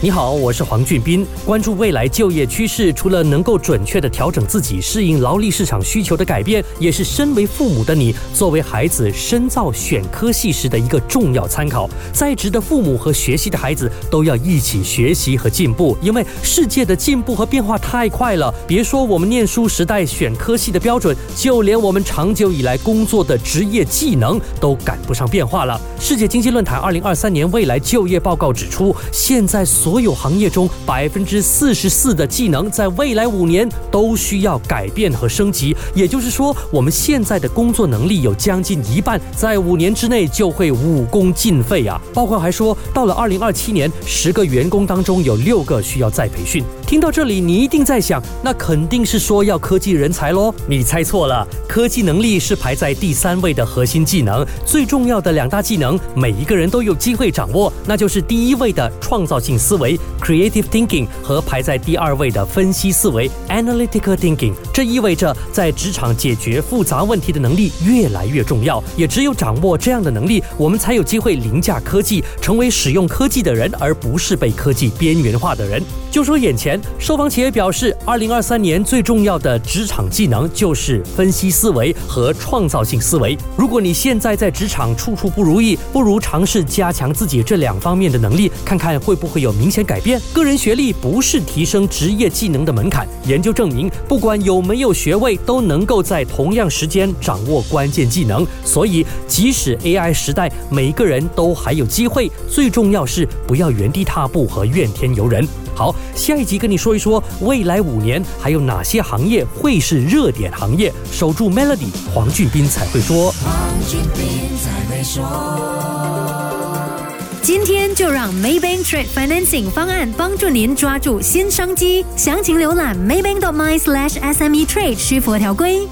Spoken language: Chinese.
你好，我是黄俊斌。关注未来就业趋势，除了能够准确的调整自己，适应劳力市场需求的改变，也是身为父母的你，作为孩子深造选科系时的一个重要参考。在职的父母和学习的孩子都要一起学习和进步，因为世界的进步和变化太快了。别说我们念书时代选科系的标准，就连我们长久以来工作的职业技能都赶不上变化了。世界经济论坛二零二三年未来就业报告指出，现在所所有行业中，百分之四十四的技能在未来五年都需要改变和升级。也就是说，我们现在的工作能力有将近一半，在五年之内就会武功尽废啊！报告还说，到了二零二七年，十个员工当中有六个需要再培训。听到这里，你一定在想，那肯定是说要科技人才喽？你猜错了，科技能力是排在第三位的核心技能，最重要的两大技能，每一个人都有机会掌握，那就是第一位的创造性思。为 creative thinking 和排在第二位的分析思维 analytical thinking，这意味着在职场解决复杂问题的能力越来越重要。也只有掌握这样的能力，我们才有机会凌驾科技，成为使用科技的人，而不是被科技边缘化的人。就说眼前，受访企业表示，二零二三年最重要的职场技能就是分析思维和创造性思维。如果你现在在职场处处不如意，不如尝试加强自己这两方面的能力，看看会不会有明明显改变。个人学历不是提升职业技能的门槛。研究证明，不管有没有学位，都能够在同样时间掌握关键技能。所以，即使 AI 时代，每个人都还有机会。最重要是不要原地踏步和怨天尤人。好，下一集跟你说一说，未来五年还有哪些行业会是热点行业？守住 Melody，黄俊斌才会说。黄俊斌才会说。今天就让 Maybank Trade Financing 方案帮助您抓住新商机。详情浏览 maybank.my/sme trade，需符合条规。